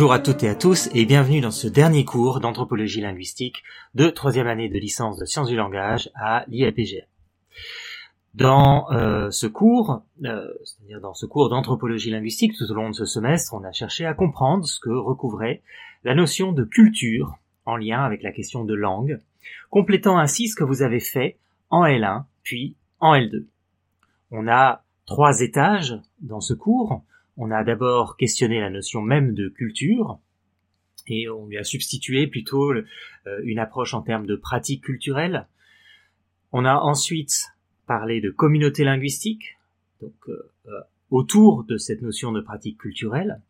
Bonjour à toutes et à tous et bienvenue dans ce dernier cours d'anthropologie linguistique de troisième année de licence de sciences du langage à l'IAPG. Dans euh, ce cours, euh, c'est-à-dire dans ce cours d'anthropologie linguistique, tout au long de ce semestre, on a cherché à comprendre ce que recouvrait la notion de culture en lien avec la question de langue, complétant ainsi ce que vous avez fait en L1 puis en L2. On a trois étages dans ce cours. On a d'abord questionné la notion même de culture, et on lui a substitué plutôt euh, une approche en termes de pratique culturelle. On a ensuite parlé de communauté linguistique, donc euh, euh, autour de cette notion de pratique culturelle.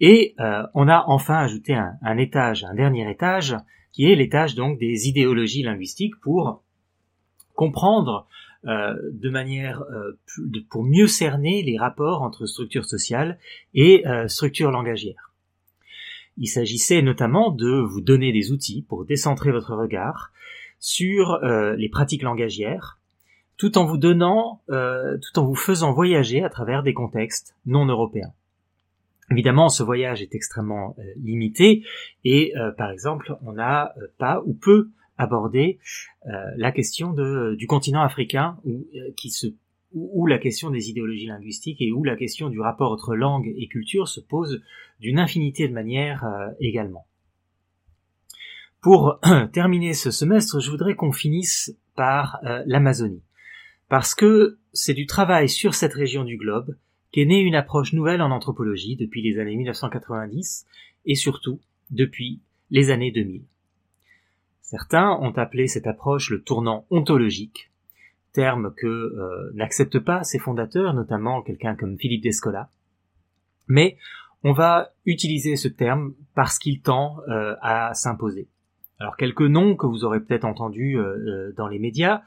Et on a enfin ajouté un, un, étage, un dernier étage, qui est l'étage donc des idéologies linguistiques pour comprendre euh, de manière euh, pour mieux cerner les rapports entre structures sociales et euh, structures langagières. Il s'agissait notamment de vous donner des outils pour décentrer votre regard sur les pratiques langagières, tout en vous donnant, tout en vous faisant voyager à travers des contextes non européens. Évidemment, ce voyage est extrêmement limité et, par exemple, on n'a pas ou peu aborder euh, la question de, du continent africain où, euh, qui se où, la question des idéologies linguistiques et où la question du rapport entre langue et culture se pose d'une infinité de manières euh, également. Pour terminer ce semestre, je voudrais qu'on finisse par l'Amazonie, parce que c'est du travail sur cette région du globe qu'est née une approche nouvelle en anthropologie depuis les années 1990 et surtout depuis les années 2000. Certains ont appelé cette approche le tournant ontologique, terme que euh, n'acceptent pas ses fondateurs, notamment quelqu'un comme Philippe Descola. Mais on va utiliser ce terme parce qu'il tend euh, à s'imposer. Alors quelques noms que vous aurez peut-être entendus euh, dans les médias,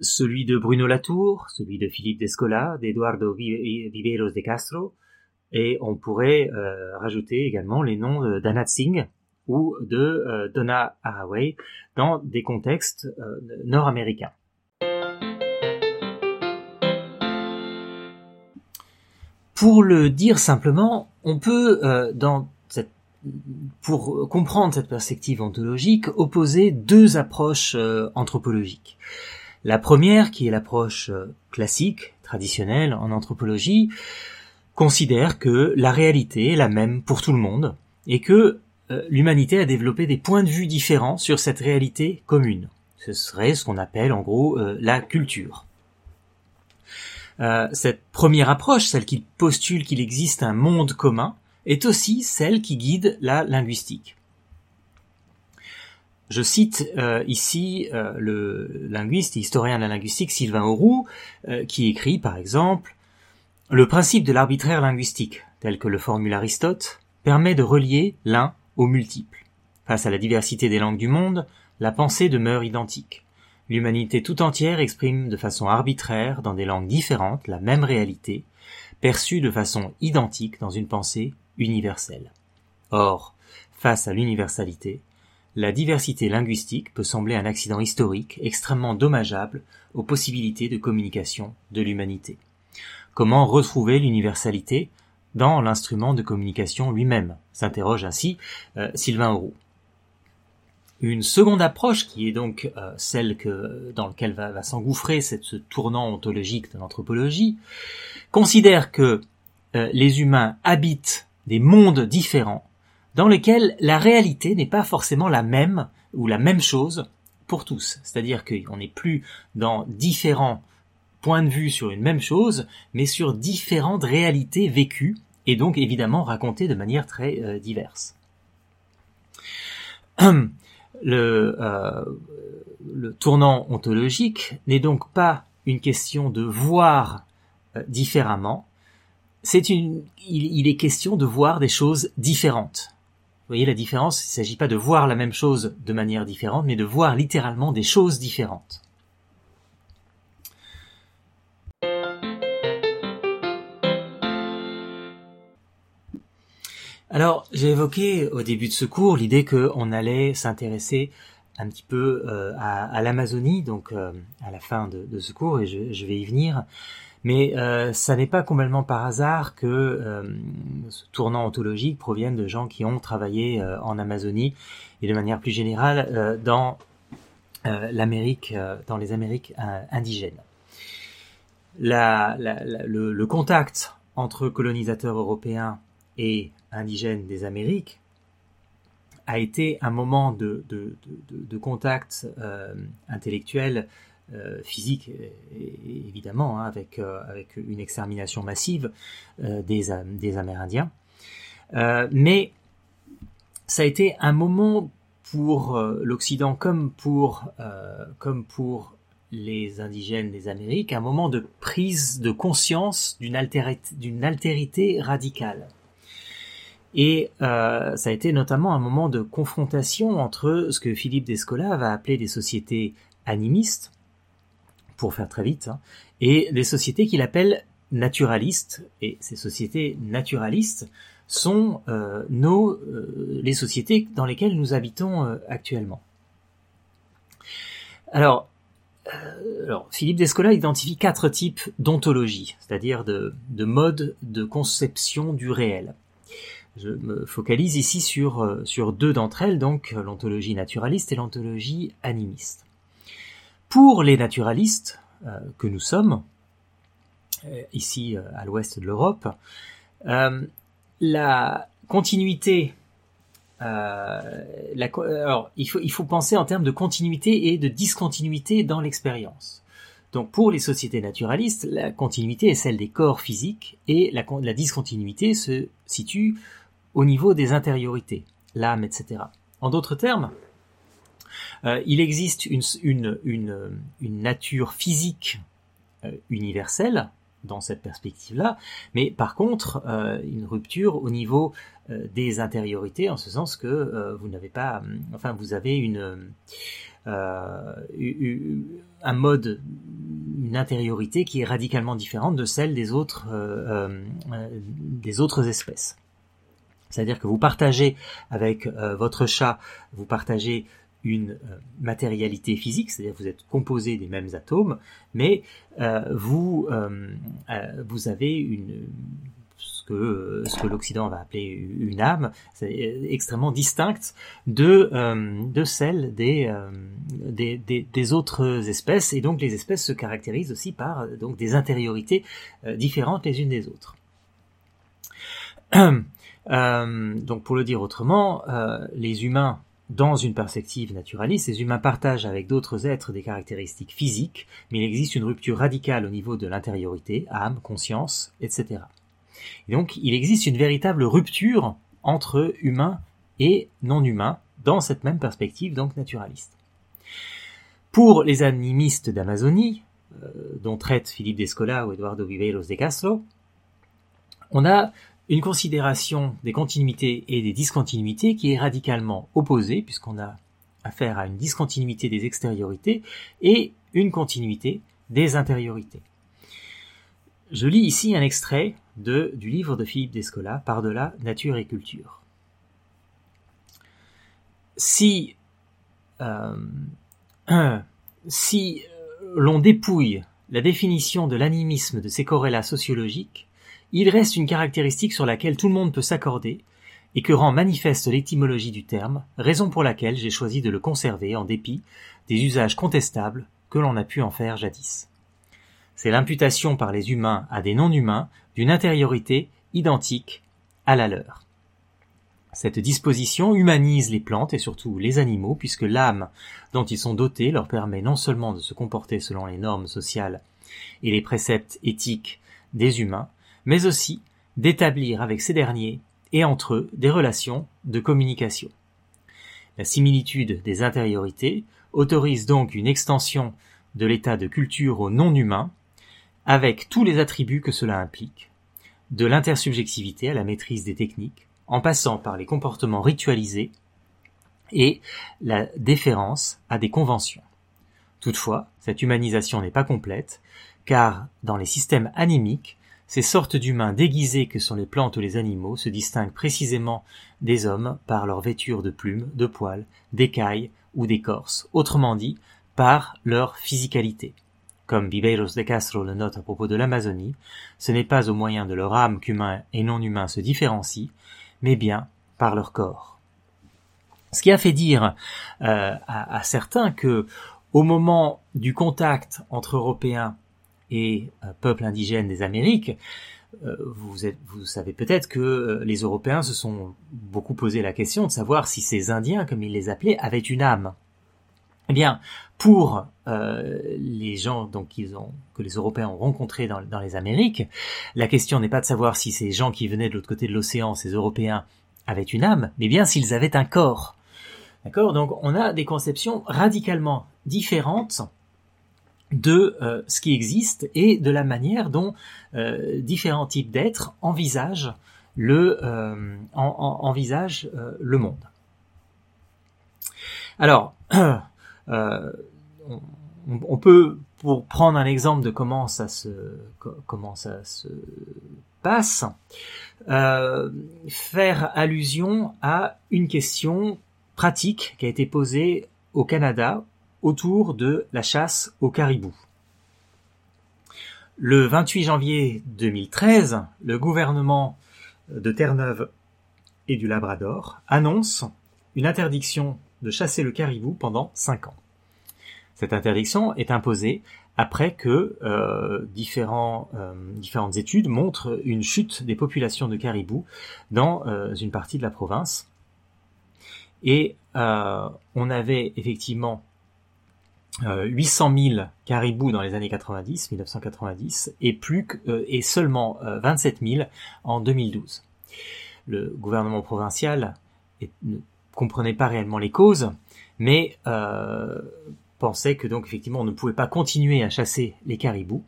celui de Bruno Latour, celui de Philippe Descola, d'Eduardo Viveros de Castro, et on pourrait rajouter également les noms d'Anat Singh, ou de euh, Donna Haraway dans des contextes euh, nord-américains. Pour le dire simplement, on peut, euh, pour comprendre cette perspective ontologique, opposer deux approches anthropologiques. La première, qui est l'approche classique, traditionnelle en anthropologie, considère que la réalité est la même pour tout le monde et que l'humanité a développé des points de vue différents sur cette réalité commune. Ce serait ce qu'on appelle en gros euh, la culture. Euh, cette première approche, celle qui postule qu'il existe un monde commun, est aussi celle qui guide la linguistique. Je cite ici le linguiste et historien de la linguistique Sylvain Auroux, qui écrit par exemple Le principe de l'arbitraire linguistique, tel que le formule Aristote, permet de relier l'un multiples. Face à la diversité des langues du monde, la pensée demeure identique. L'humanité tout entière exprime de façon arbitraire, dans des langues différentes, la même réalité, perçue de façon identique dans une pensée universelle. Or, face à l'universalité, la diversité linguistique peut sembler un accident historique extrêmement dommageable aux possibilités de communication de l'humanité. Comment retrouver l'universalité dans l'instrument de communication lui-même, s'interroge ainsi euh, Sylvain Auroux. Une seconde approche, qui est donc euh, celle que, dans laquelle va, s'engouffrer ce tournant ontologique de l'anthropologie, considère que euh, les humains habitent des mondes différents dans lesquels la réalité n'est pas forcément la même ou la même chose pour tous. C'est-à-dire qu'on n'est plus dans différents points de vue sur une même chose, mais sur différentes réalités vécues et donc évidemment raconté de manière très euh, diverse. Le, euh, le tournant ontologique n'est donc pas une question de voir euh, différemment, c'est une, il, est question de voir des choses différentes. Vous voyez la différence? Il ne s'agit pas de voir la même chose de manière différente, mais de voir littéralement des choses différentes. Alors, j'ai évoqué au début de ce cours l'idée qu'on allait s'intéresser un petit peu euh, à, l'Amazonie, donc euh, à la fin de, ce cours, et je, vais y venir. Mais euh, ça n'est pas complètement par hasard que ce tournant ontologique provienne de gens qui ont travaillé en Amazonie et de manière plus générale dans l'Amérique, dans les Amériques indigènes. Le, contact entre colonisateurs européens et indigènes des Amériques a été un moment de, contact intellectuel euh, physique évidemment avec euh, une extermination massive euh, des des Amérindiens. Mais ça a été un moment pour l'Occident comme pour les indigènes des Amériques un moment de prise de conscience d'une altérité radicale et ça a été notamment un moment de confrontation entre ce que Philippe Descola va appeler des sociétés animistes, pour faire très vite, hein, et des sociétés qu'il appelle naturalistes. Et ces sociétés naturalistes sont euh, nos, euh, les sociétés dans lesquelles nous habitons euh, actuellement. Alors, Philippe Descola identifie quatre types d'ontologie, c'est-à-dire de modes de conception du réel. Je me focalise ici sur, sur deux d'entre elles, donc l'ontologie naturaliste et l'ontologie animiste. Pour les naturalistes euh, que nous sommes, euh, ici euh, à l'ouest de l'Europe, la continuité alors, il faut, il faut penser en termes de continuité et de discontinuité dans l'expérience. Donc, pour les sociétés naturalistes, la continuité est celle des corps physiques et la discontinuité se situe au niveau des intériorités, l'âme, etc. En d'autres termes, euh, il existe une, nature physique euh, universelle dans cette perspective-là, mais par contre euh, une rupture au niveau des intériorités, en ce sens que vous n'avez pas, enfin vous avez une un mode, une intériorité qui est radicalement différente de celle des autres des autres espèces. C'est-à-dire que vous partagez avec votre chat, vous partagez une euh, matérialité physique, c'est-à-dire que vous êtes composé des mêmes atomes, mais euh, vous, euh, vous avez une ce que, l'Occident va appeler une âme, extrêmement distincte de, de celle des, des, des, des, autres espèces, et donc les espèces se caractérisent aussi par donc, des intériorités différentes les unes des autres. donc pour le dire autrement, les humains dans une perspective naturaliste, les humains partagent avec d'autres êtres des caractéristiques physiques, mais il existe une rupture radicale au niveau de l'intériorité, âme, conscience, etc. Et donc il existe une véritable rupture entre humains et non-humains dans cette même perspective donc naturaliste. Pour les animistes d'Amazonie, euh, dont traite Philippe Descola ou Eduardo Viveiros de Castro, on a une considération des continuités et des discontinuités qui est radicalement opposée, puisqu'on a affaire à une discontinuité des extériorités et une continuité des intériorités. Je lis ici un extrait du livre de Philippe Descola, Par-delà nature et culture. Si, euh, si l'on dépouille la définition de l'animisme de ses corrélats sociologiques, il reste une caractéristique sur laquelle tout le monde peut s'accorder et que rend manifeste l'étymologie du terme, raison pour laquelle j'ai choisi de le conserver en dépit des usages contestables que l'on a pu en faire jadis. C'est l'imputation par les humains à des non-humains d'une intériorité identique à la leur. Cette disposition humanise les plantes et surtout les animaux puisque l'âme dont ils sont dotés leur permet non seulement de se comporter selon les normes sociales et les préceptes éthiques des humains, mais aussi d'établir avec ces derniers et entre eux des relations de communication. La similitude des intériorités autorise donc une extension de l'état de culture au non-humain, avec tous les attributs que cela implique, de l'intersubjectivité à la maîtrise des techniques, en passant par les comportements ritualisés et la déférence à des conventions. Toutefois, cette humanisation n'est pas complète, car dans les systèmes animiques, ces sortes d'humains déguisés que sont les plantes ou les animaux se distinguent précisément des hommes par leur vêture de plumes, de poils, d'écailles ou d'écorce, autrement dit, par leur physicalité. comme Bibeiros de Castro le note à propos de l'Amazonie, ce n'est pas au moyen de leur âme qu'humains et non humains se différencient, mais bien par leur corps. Ce qui a fait dire euh, à, certains que, au moment du contact entre Européens et euh, peuples indigènes des Amériques, euh, vous, vous, savez peut-être que les Européens se sont beaucoup posé la question de savoir si ces Indiens, comme ils les appelaient, avaient une âme. Eh bien, pour euh, les gens donc ils ont que les Européens ont rencontrés dans, dans les Amériques, la question n'est pas de savoir si ces gens qui venaient de l'autre côté de l'océan, ces Européens, avaient une âme, mais bien s'ils avaient un corps. D'accord? Donc on a des conceptions radicalement différentes de euh, ce qui existe et de la manière dont euh, différents types d'êtres envisagent le euh, en, envisagent le monde. Alors Euh, on, peut, pour prendre un exemple de comment ça se, comment ça se passe, faire allusion à une question pratique qui a été posée au Canada autour de la chasse au caribou. Le 28 janvier 2013, le gouvernement de Terre-Neuve et du Labrador annonce une interdiction de chasser le caribou pendant 5 ans. Cette interdiction est imposée après que euh, différents, euh, différentes études montrent une chute des populations de caribous dans euh, une partie de la province. Et on avait effectivement 800 000 caribous dans les années 90, 1990, et plus que, et seulement 27 000 en 2012. Le gouvernement provincial est, comprenait pas réellement les causes, mais euh, pensait que donc effectivement on ne pouvait pas continuer à chasser les caribous,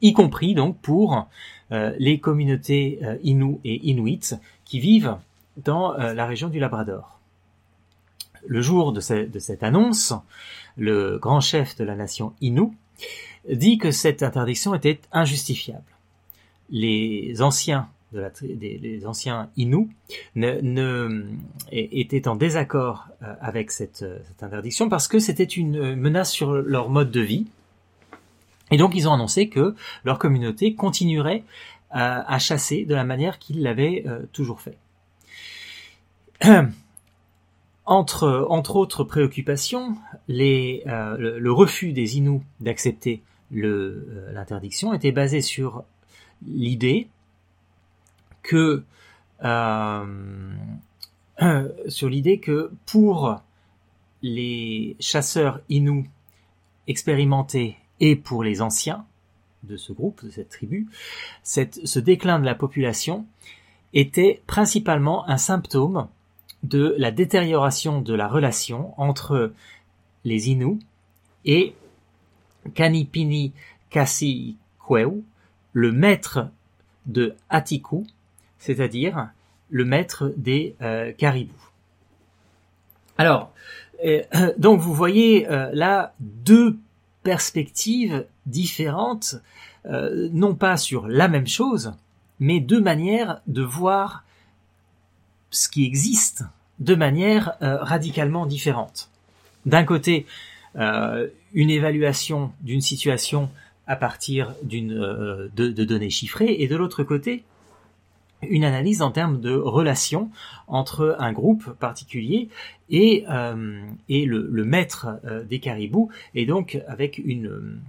y compris donc pour euh, les communautés euh, Innu et Inuits qui vivent dans euh, la région du Labrador. Le jour de, de, cette annonce, le grand chef de la nation Innu dit que cette interdiction était injustifiable. Les anciens ne, étaient en désaccord euh, avec cette, interdiction parce que c'était une menace sur leur mode de vie. Et donc ils ont annoncé que leur communauté continuerait euh, à, chasser de la manière qu'ils l'avaient euh, toujours fait. Entre, entre autres préoccupations, les, le, refus des Inuits d'accepter l'interdiction était basé sur l'idée que euh, sur l'idée que pour les chasseurs Inuits expérimentés et pour les anciens de ce groupe, de cette tribu, ce déclin de la population était principalement un symptôme de la détérioration de la relation entre les Inuits et Kanipini Kweu, le maître de Atiku, c'est-à-dire le maître des euh, caribous. Alors, euh, donc vous voyez euh, là deux perspectives différentes, non pas sur la même chose, mais deux manières de voir ce qui existe de manière radicalement différente. D'un côté, une évaluation d'une situation à partir d'une de, de, données chiffrées, et de l'autre côté, une analyse en termes de relation entre un groupe particulier et, euh, et le, maître euh, des caribous, et donc avec une,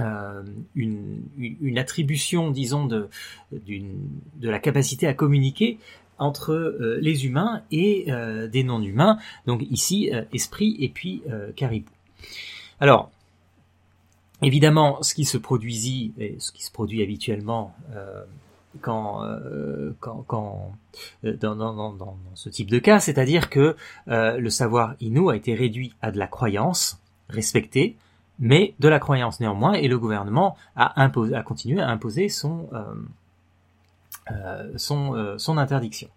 euh, une, une, attribution, disons, de, de la capacité à communiquer entre les humains et des non-humains, donc ici esprit et puis caribou. Alors, évidemment, ce qui se produisit, et ce qui se produit habituellement quand, euh, quand, quand euh, dans, dans, dans, dans, ce type de cas, c'est-à-dire que euh, le savoir inou a été réduit à de la croyance respectée, mais de la croyance néanmoins, et le gouvernement a, imposé, a continué à imposer son, son, son interdiction.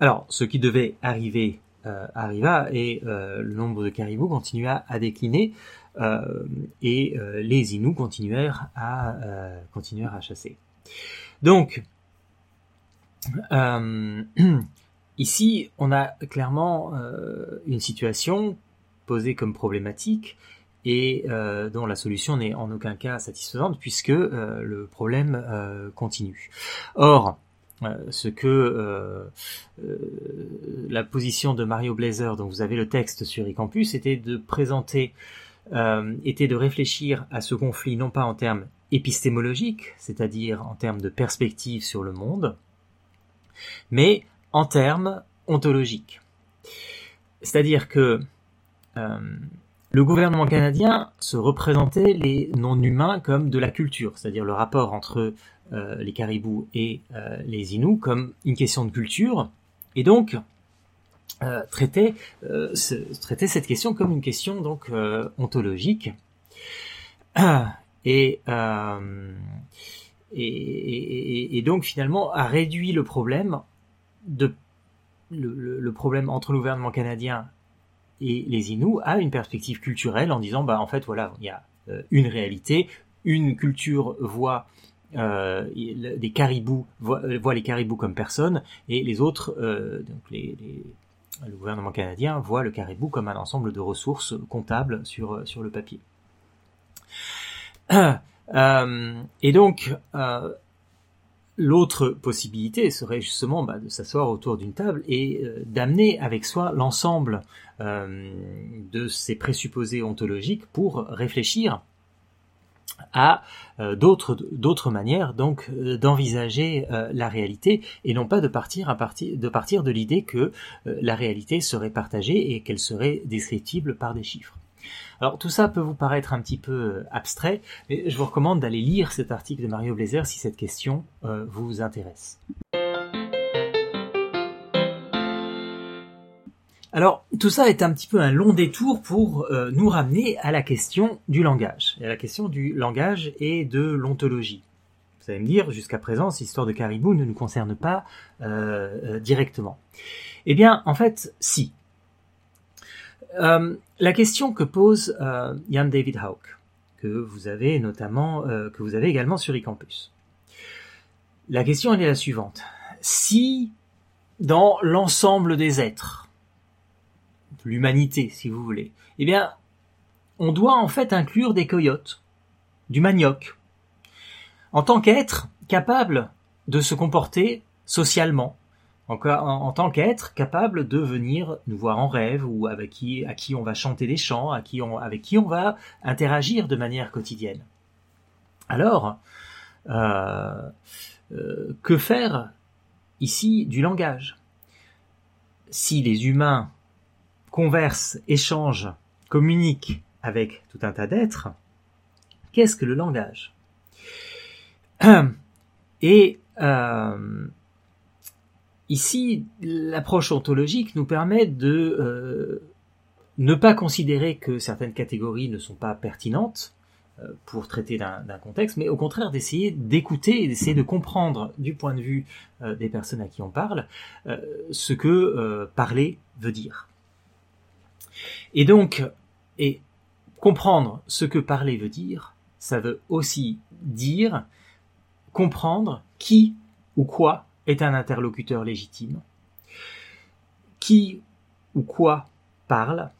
Alors, ce qui devait arriver arriva, et le nombre de caribous continua à décliner, et les Inuits continuèrent à, continuèrent à chasser. Donc, euh, ici, on a clairement euh, une situation posée comme problématique et dont la solution n'est en aucun cas satisfaisante puisque le problème continue. Or, ce que la position de Mario Blazer, dont vous avez le texte sur eCampus, était de présenter, était de réfléchir à ce conflit non pas en termes épistémologiques, c'est-à-dire en termes de perspective sur le monde, mais en termes ontologiques. C'est-à-dire que euh, le gouvernement canadien se représentait les non-humains comme de la culture, c'est-à-dire le rapport entre euh, les caribous et euh, les Inuits comme une question de culture, et donc traitait, cette question comme une question donc ontologique. Et, donc finalement a réduit le problème de le, problème entre le gouvernement canadien et les Inuits à une perspective culturelle en disant bah en fait voilà il y a euh, une réalité. Une culture voit euh, des caribous voit, voit, les caribous comme personnes et les autres euh, donc les, les, le gouvernement canadien voit le caribou comme un ensemble de ressources comptables sur sur le papier. Euh, et donc, euh, l'autre possibilité serait justement bah, de s'asseoir autour d'une table et euh, d'amener avec soi l'ensemble de ces présupposés ontologiques pour réfléchir à d'autres d'autres manières donc d'envisager la réalité et non pas de partir de partir de l'idée que la réalité serait partagée et qu'elle serait descriptible par des chiffres. Alors tout ça peut vous paraître un petit peu euh, abstrait, mais je vous recommande d'aller lire cet article de Mario Blazer si cette question euh, vous intéresse. Alors tout ça est un petit peu un long détour pour euh, nous ramener à la question du langage, et à la question du langage et de l'ontologie. Vous allez me dire, jusqu'à présent, cette histoire de caribou ne nous concerne pas directement. Eh bien, en fait, si. Euh, la question que pose euh, Jan David Hauck, que vous avez notamment, euh, que vous avez également sur eCampus. La question est la suivante. Si dans l'ensemble des êtres, l'humanité si vous voulez, eh bien, on doit en fait inclure des coyotes, du manioc, en tant qu'être capable de se comporter socialement, en, tant qu'être capable de venir nous voir en rêve ou avec qui, à qui on va chanter des chants, à qui on, avec qui on va interagir de manière quotidienne. Alors, euh, euh, que faire ici du langage? Si les humains conversent, échangent, communiquent avec tout un tas d'êtres, qu'est-ce que le langage? Et euh, Ici, l'approche ontologique nous permet de euh, ne pas considérer que certaines catégories ne sont pas pertinentes euh, pour traiter d'un contexte, mais au contraire d'essayer d'écouter et d'essayer de comprendre du point de vue euh, des personnes à qui on parle ce que parler veut dire. Et donc, et comprendre ce que parler veut dire, ça veut aussi dire comprendre qui ou quoi est un interlocuteur légitime. Qui ou quoi parle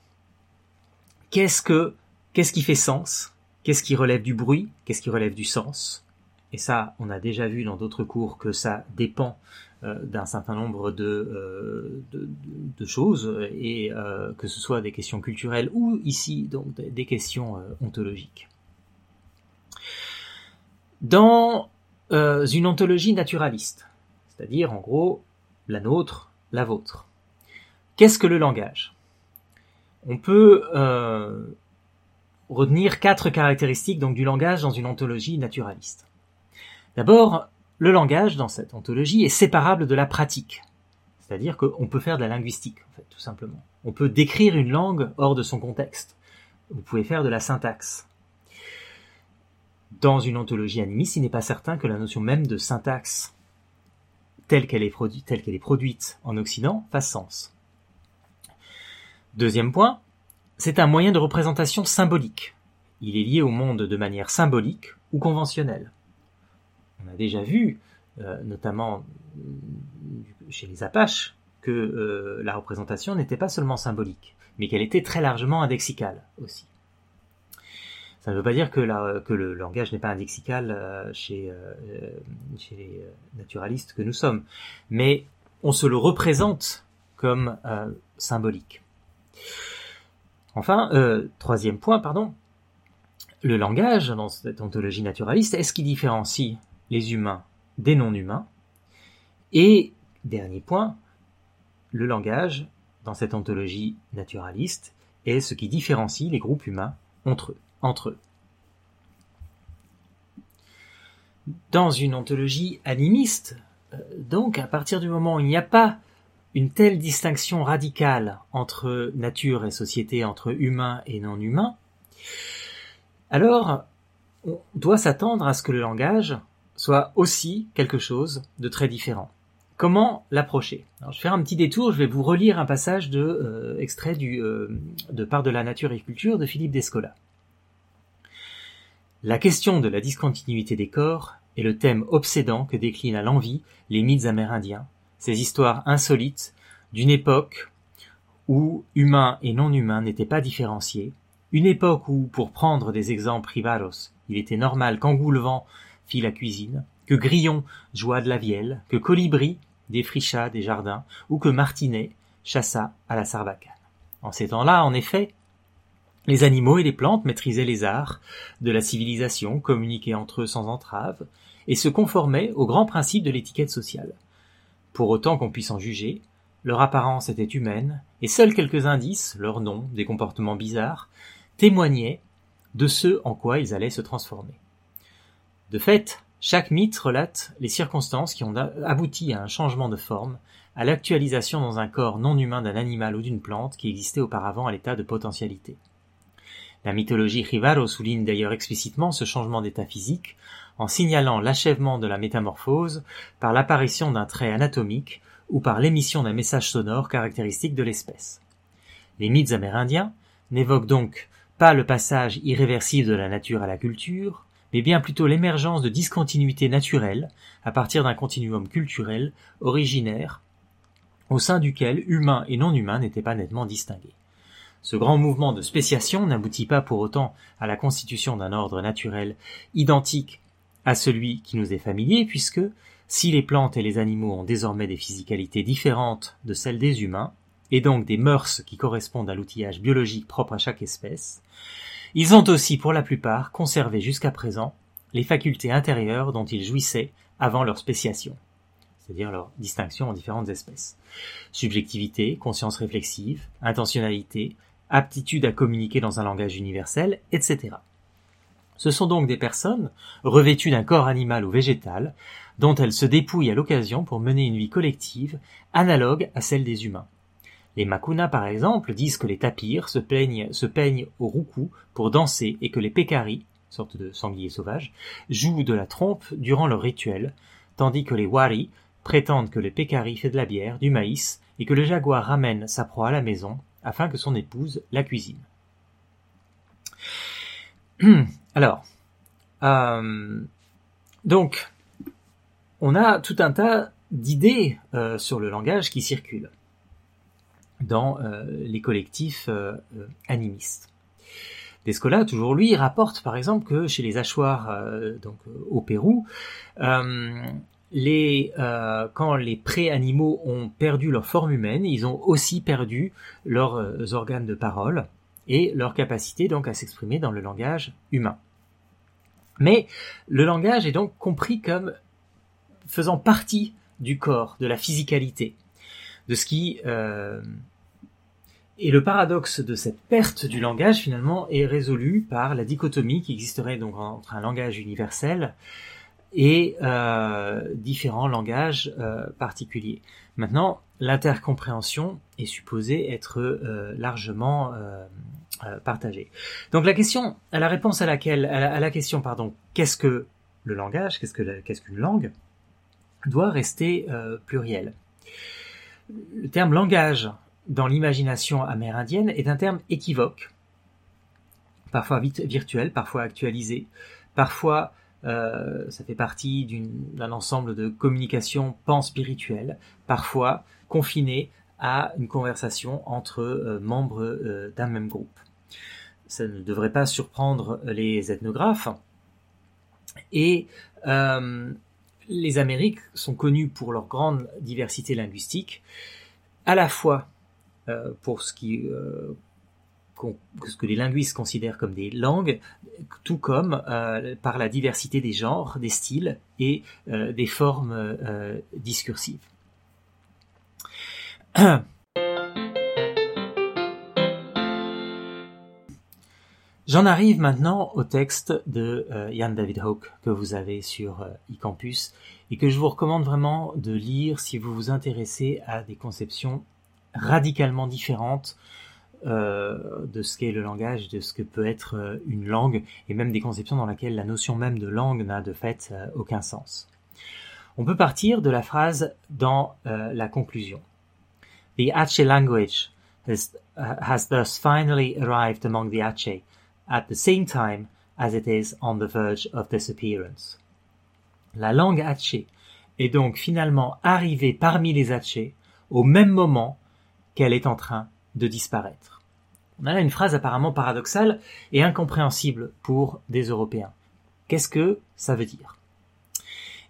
Qu'est-ce que qu'est-ce qui fait sens Qu'est-ce qui relève du bruit Qu'est-ce qui relève du sens Et ça, on a déjà vu dans d'autres cours que ça dépend euh, d'un certain nombre de, euh, choses, et euh, que ce soit des questions culturelles ou ici donc des questions ontologiques. Dans une ontologie naturaliste, c'est-à-dire en gros la nôtre, la vôtre. Qu'est-ce que le langage? On peut euh, retenir quatre caractéristiques donc du langage dans une ontologie naturaliste. D'abord, le langage dans cette ontologie est séparable de la pratique, c'est-à-dire qu'on peut faire de la linguistique, en fait, tout simplement. On peut décrire une langue hors de son contexte. Vous pouvez faire de la syntaxe. Dans une ontologie animiste, il n'est pas certain que la notion même de syntaxe telle qu'elle est, produite en Occident fasse sens. Deuxième point, c'est un moyen de représentation symbolique. Il est lié au monde de manière symbolique ou conventionnelle. On a déjà vu, euh, notamment euh, chez les Apaches, que euh, la représentation n'était pas seulement symbolique, mais qu'elle était très largement indexicale aussi. Ça ne veut pas dire que, le langage n'est pas un lexical euh, chez, euh, chez les naturalistes que nous sommes, mais on se le représente comme symbolique. Enfin, troisième point, pardon, le langage dans cette ontologie naturaliste, est-ce qu'il différencie les humains des non-humains? Et dernier point, le langage dans cette ontologie naturaliste est ce qui différencie les groupes humains entre eux. Dans une ontologie animiste, euh, donc à partir du moment où il n'y a pas une telle distinction radicale entre nature et société, entre humain et non humain, alors on doit s'attendre à ce que le langage soit aussi quelque chose de très différent. Comment l'approcher? Je vais faire un petit détour, je vais vous relire un passage de euh, extrait euh, de Part de la nature et culture de Philippe Descola. La question de la discontinuité des corps est le thème obsédant que déclinent à l'envie les mythes amérindiens, ces histoires insolites d'une époque où humains et non humains n'étaient pas différenciés, une époque où, pour prendre des exemples rivaros, il était normal qu'Engoulevent fit la cuisine, que Grillon joua de la vielle, que Colibri défricha des jardins, ou que Martinet chassa à la sarbacane. En ces temps-là, en effet, les animaux et les plantes maîtrisaient les arts de la civilisation, communiquaient entre eux sans entrave, et se conformaient aux grands principes de l'étiquette sociale. Pour autant qu'on puisse en juger, leur apparence était humaine, et seuls quelques indices, leurs noms, des comportements bizarres, témoignaient de ce en quoi ils allaient se transformer. De fait, chaque mythe relate les circonstances qui ont abouti à un changement de forme, à l'actualisation dans un corps non humain d'un animal ou d'une plante qui existait auparavant à l'état de potentialité. La mythologie Rivaro souligne d'ailleurs explicitement ce changement d'état physique en signalant l'achèvement de la métamorphose par l'apparition d'un trait anatomique ou par l'émission d'un message sonore caractéristique de l'espèce. Les mythes amérindiens n'évoquent donc pas le passage irréversible de la nature à la culture, mais bien plutôt l'émergence de discontinuités naturelles à partir d'un continuum culturel originaire au sein duquel humains et non humains n'étaient pas nettement distingués. Ce grand mouvement de spéciation n'aboutit pas pour autant à la constitution d'un ordre naturel identique à celui qui nous est familier, puisque si les plantes et les animaux ont désormais des physicalités différentes de celles des humains, et donc des mœurs qui correspondent à l'outillage biologique propre à chaque espèce, ils ont aussi, pour la plupart, conservé jusqu'à présent les facultés intérieures dont ils jouissaient avant leur spéciation, c'est-à-dire leur distinction en différentes espèces. Subjectivité, conscience réflexive, intentionnalité, aptitude à communiquer dans un langage universel, etc. Ce sont donc des personnes revêtues d'un corps animal ou végétal, dont elles se dépouillent à l'occasion pour mener une vie collective analogue à celle des humains. Les Makuna, par exemple, disent que les tapirs se, peignent, au roucou pour danser et que les Pekari, sorte de sangliers sauvages, jouent de la trompe durant leur rituel, tandis que les Wari prétendent que le Pekari fait de la bière, du maïs, et que le jaguar ramène sa proie à la maison afin que son épouse la cuisine. Alors, euh, donc, on a tout un tas d'idées euh, sur le langage qui circulent dans euh, les collectifs animistes. Descola, toujours lui, rapporte par exemple que chez les hachoirs donc au Pérou, les, quand les pré-animaux ont perdu leur forme humaine, ils ont aussi perdu leurs organes de parole et leur capacité donc à s'exprimer dans le langage humain. Mais le langage est donc compris comme faisant partie du corps, de la physicalité, de ce qui euh, et le paradoxe de cette perte du langage finalement est résolu par la dichotomie qui existerait donc entre un langage universel et euh, différents langages euh, particuliers. Maintenant, l'intercompréhension est supposée être euh, largement euh, euh, partagée. Donc la question, la réponse à laquelle, à la, question, pardon, qu'est-ce que le langage, qu'est-ce que qu'est-ce qu'une langue, doit rester pluriel. Le terme langage dans l'imagination amérindienne est un terme équivoque, parfois virtuel, parfois actualisé, parfois euh, ça fait partie d'un ensemble de communications pan-spirituelles, parfois confiné à une conversation entre euh, membres euh, d'un même groupe. ça ne devrait pas surprendre les ethnographes. Et les Amériques sont connues pour leur grande diversité linguistique, à la fois pour ce qui euh, ce que les linguistes considèrent comme des langues, tout comme euh, par la diversité des genres, des styles et euh, des formes euh, discursives. J'en arrive maintenant au texte de Jan David Hawke que vous avez sur eCampus et que je vous recommande vraiment de lire si vous vous intéressez à des conceptions radicalement différentes euh, de ce qu'est le langage, de ce que peut être euh, une langue, et même des conceptions dans lesquelles la notion même de langue n'a de fait euh, aucun sens. On peut partir de la phrase dans la conclusion. The Ache language has, uh, has thus finally arrived among the Ache at the same time as it is on the verge of disappearance. La langue Ache est donc finalement arrivée parmi les Ache au même moment qu'elle est en train de disparaître. On a là une phrase apparemment paradoxale et incompréhensible pour des Européens. Qu'est-ce que ça veut dire?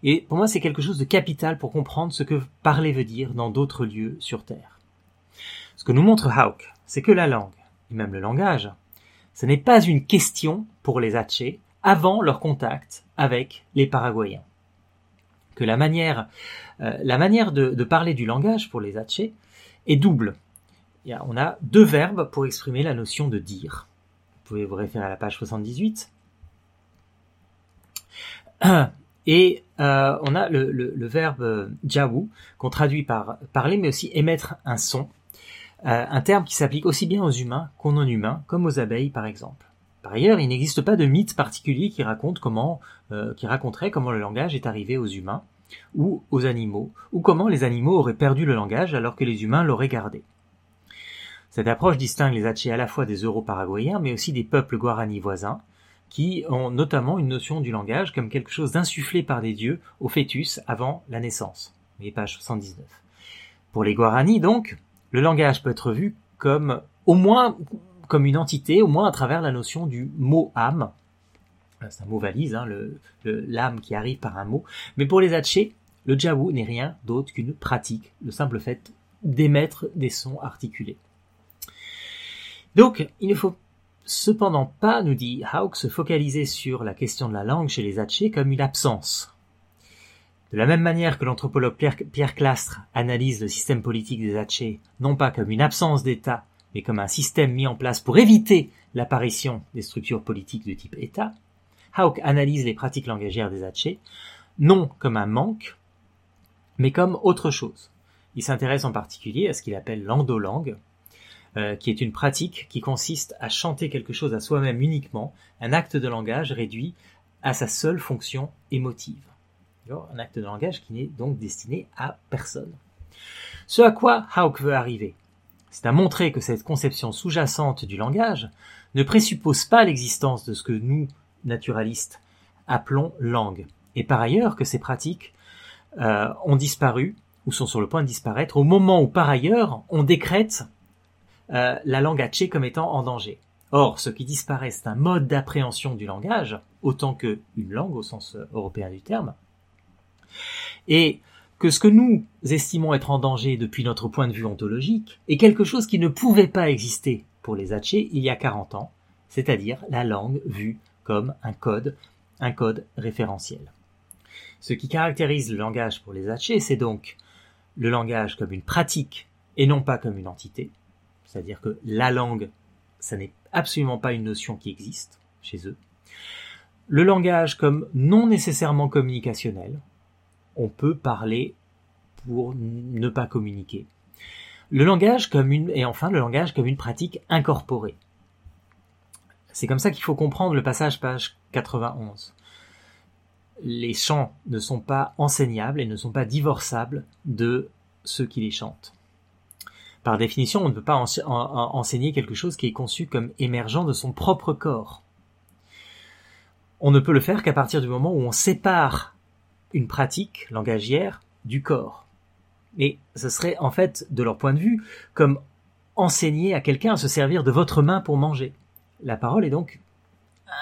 Et pour moi, c'est quelque chose de capital pour comprendre ce que parler veut dire dans d'autres lieux sur Terre. Ce que nous montre Hauck, c'est que la langue, et même le langage, ce n'est pas une question pour les Hatchés avant leur contact avec les Paraguayens. Que la manière, euh, la manière de, parler du langage pour les Hatchés est double on a deux verbes pour exprimer la notion de dire. Vous pouvez vous référer à la page 78. Et euh, on a le, verbe jawu qu'on traduit par parler mais aussi émettre un son, euh, un terme qui s'applique aussi bien aux humains qu'aux non-humains, comme aux abeilles par exemple. Par ailleurs, il n'existe pas de mythe particulier euh, qui raconterait comment le langage est arrivé aux humains ou aux animaux, ou comment les animaux auraient perdu le langage alors que les humains l'auraient gardé. Cette approche distingue les Hatchés à la fois des euro-paraguayens, mais aussi des peuples guaranis voisins, qui ont notamment une notion du langage comme quelque chose d'insufflé par des dieux au fœtus avant la naissance. Les pages 79. Pour les Guaranis, donc, le langage peut être vu comme, au moins, comme une entité, au moins à travers la notion du mot âme. C'est un mot valise, hein, l'âme qui arrive par un mot. Mais pour les Hatchés, le jawu n'est rien d'autre qu'une pratique, le simple fait d'émettre des sons articulés. Donc, il ne faut cependant pas, nous dit Hauck, se focaliser sur la question de la langue chez les Hatchés comme une absence. De la même manière que l'anthropologue Pierre Clastre analyse le système politique des Hatchés non pas comme une absence d'État, mais comme un système mis en place pour éviter l'apparition des structures politiques de type État, Hauck analyse les pratiques langagières des Hatchés non comme un manque, mais comme autre chose. Il s'intéresse en particulier à ce qu'il appelle l'endolangue, euh, qui est une pratique qui consiste à chanter quelque chose à soi-même uniquement, un acte de langage réduit à sa seule fonction émotive. Un acte de langage qui n'est donc destiné à personne. Ce à quoi Hauck veut arriver, c'est à montrer que cette conception sous-jacente du langage ne présuppose pas l'existence de ce que nous, naturalistes, appelons langue, et par ailleurs que ces pratiques euh, ont disparu ou sont sur le point de disparaître au moment où par ailleurs on décrète euh, la langue hatchée comme étant en danger. Or, ce qui disparaît, c'est un mode d'appréhension du langage, autant qu'une langue au sens euh, européen du terme, et que ce que nous estimons être en danger depuis notre point de vue ontologique est quelque chose qui ne pouvait pas exister pour les Hatchés il y a 40 ans, c'est-à-dire la langue vue comme un code, un code référentiel. Ce qui caractérise le langage pour les Hatchés, c'est donc le langage comme une pratique et non pas comme une entité, c'est-à-dire que la langue, ça n'est absolument pas une notion qui existe chez eux. Le langage comme non nécessairement communicationnel, on peut parler pour ne pas communiquer. Le langage comme une, et enfin le langage comme une pratique incorporée. C'est comme ça qu'il faut comprendre le passage page 91. Les chants ne sont pas enseignables et ne sont pas divorçables de ceux qui les chantent. Par définition, on ne peut pas enseigner quelque chose qui est conçu comme émergent de son propre corps. On ne peut le faire qu'à partir du moment où on sépare une pratique langagière du corps. Et ce serait en fait, de leur point de vue, comme enseigner à quelqu'un à se servir de votre main pour manger. La parole est donc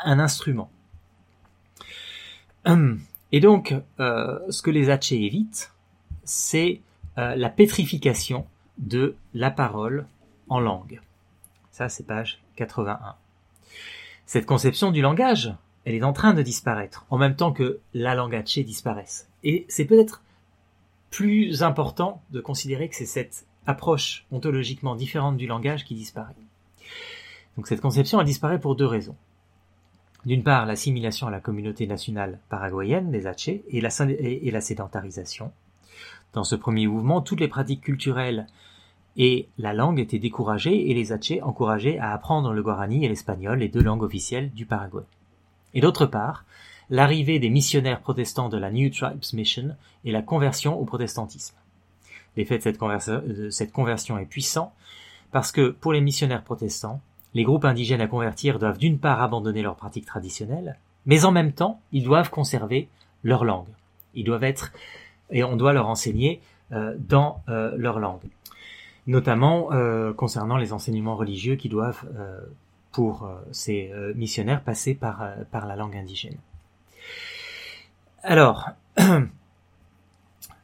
un instrument. Et donc, euh, ce que les Hatchés évitent, c'est euh, la pétrification de la parole en langue. Ça, c'est page 81. Cette conception du langage, elle est en train de disparaître, en même temps que la langue hatchée disparaisse. Et c'est peut-être plus important de considérer que c'est cette approche ontologiquement différente du langage qui disparaît. Donc cette conception, elle disparaît pour deux raisons. D'une part, l'assimilation à la communauté nationale paraguayenne des la, et la sédentarisation. Dans ce premier mouvement, toutes les pratiques culturelles et la langue étaient découragées et les Hatchés encouragés à apprendre le guarani et l'espagnol, les deux langues officielles du Paraguay. Et d'autre part, l'arrivée des missionnaires protestants de la New Tribes Mission et la conversion au protestantisme. L'effet de cette, de cette conversion est puissant parce que pour les missionnaires protestants, les groupes indigènes à convertir doivent d'une part abandonner leurs pratiques traditionnelles, mais en même temps, ils doivent conserver leur langue. Ils doivent être, et on doit leur enseigner euh, dans euh, leur langue, notamment euh, concernant les enseignements religieux qui doivent, pour ces missionnaires, passer par, par la langue indigène. Alors,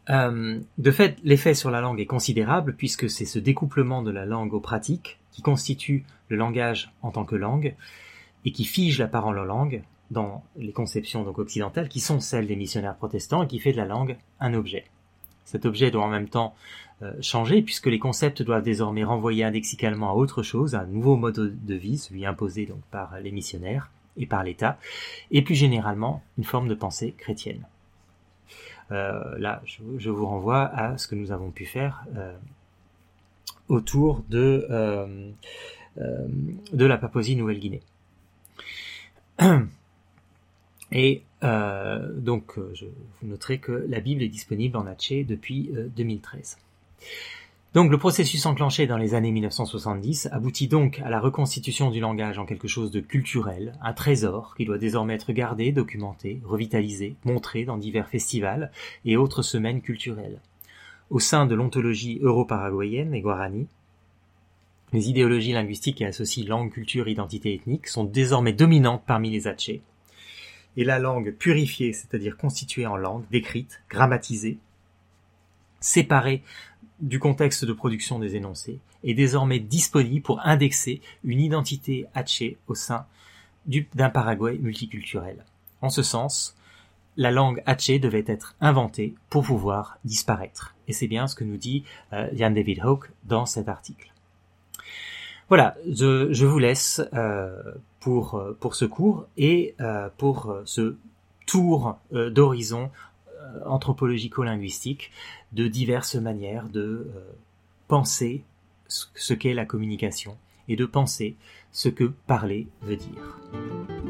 de fait, l'effet sur la langue est considérable puisque c'est ce découplement de la langue aux pratiques qui constitue le langage en tant que langue et qui fige la parole en langue dans les conceptions donc occidentales qui sont celles des missionnaires protestants et qui fait de la langue un objet. Cet objet doit en même temps euh, changer puisque les concepts doivent désormais renvoyer indexicalement à autre chose, à un nouveau mode de vie, celui imposé donc par les missionnaires et par l'État, et plus généralement une forme de pensée chrétienne. Euh, là, je, vous renvoie à ce que nous avons pu faire euh, autour de, euh, euh, de la Papouasie-Nouvelle-Guinée. Et euh, donc, je, vous noterez que la Bible est disponible en Hatché depuis 2013. Donc le processus enclenché dans les années 1970 aboutit donc à la reconstitution du langage en quelque chose de culturel, un trésor qui doit désormais être gardé, documenté, revitalisé, montré dans divers festivals et autres semaines culturelles au sein de l'ontologie euro-paraguayenne et guarani, les idéologies linguistiques qui associent langue, culture, identité ethnique sont désormais dominantes parmi les Hatchés. Et la langue purifiée, c'est-à-dire constituée en langue, décrite, grammatisée, séparée du contexte de production des énoncés, est désormais disponible pour indexer une identité hatchée au sein d'un Paraguay multiculturel. En ce sens, la langue hatchée devait être inventée pour pouvoir disparaître. Et c'est bien ce que nous dit euh, David Hawke dans cet article. Voilà, je, vous laisse euh, euh, pour ce cours et pour ce tour d'horizon anthropologico-linguistique de diverses manières de penser ce qu'est la communication et de penser ce que parler veut dire.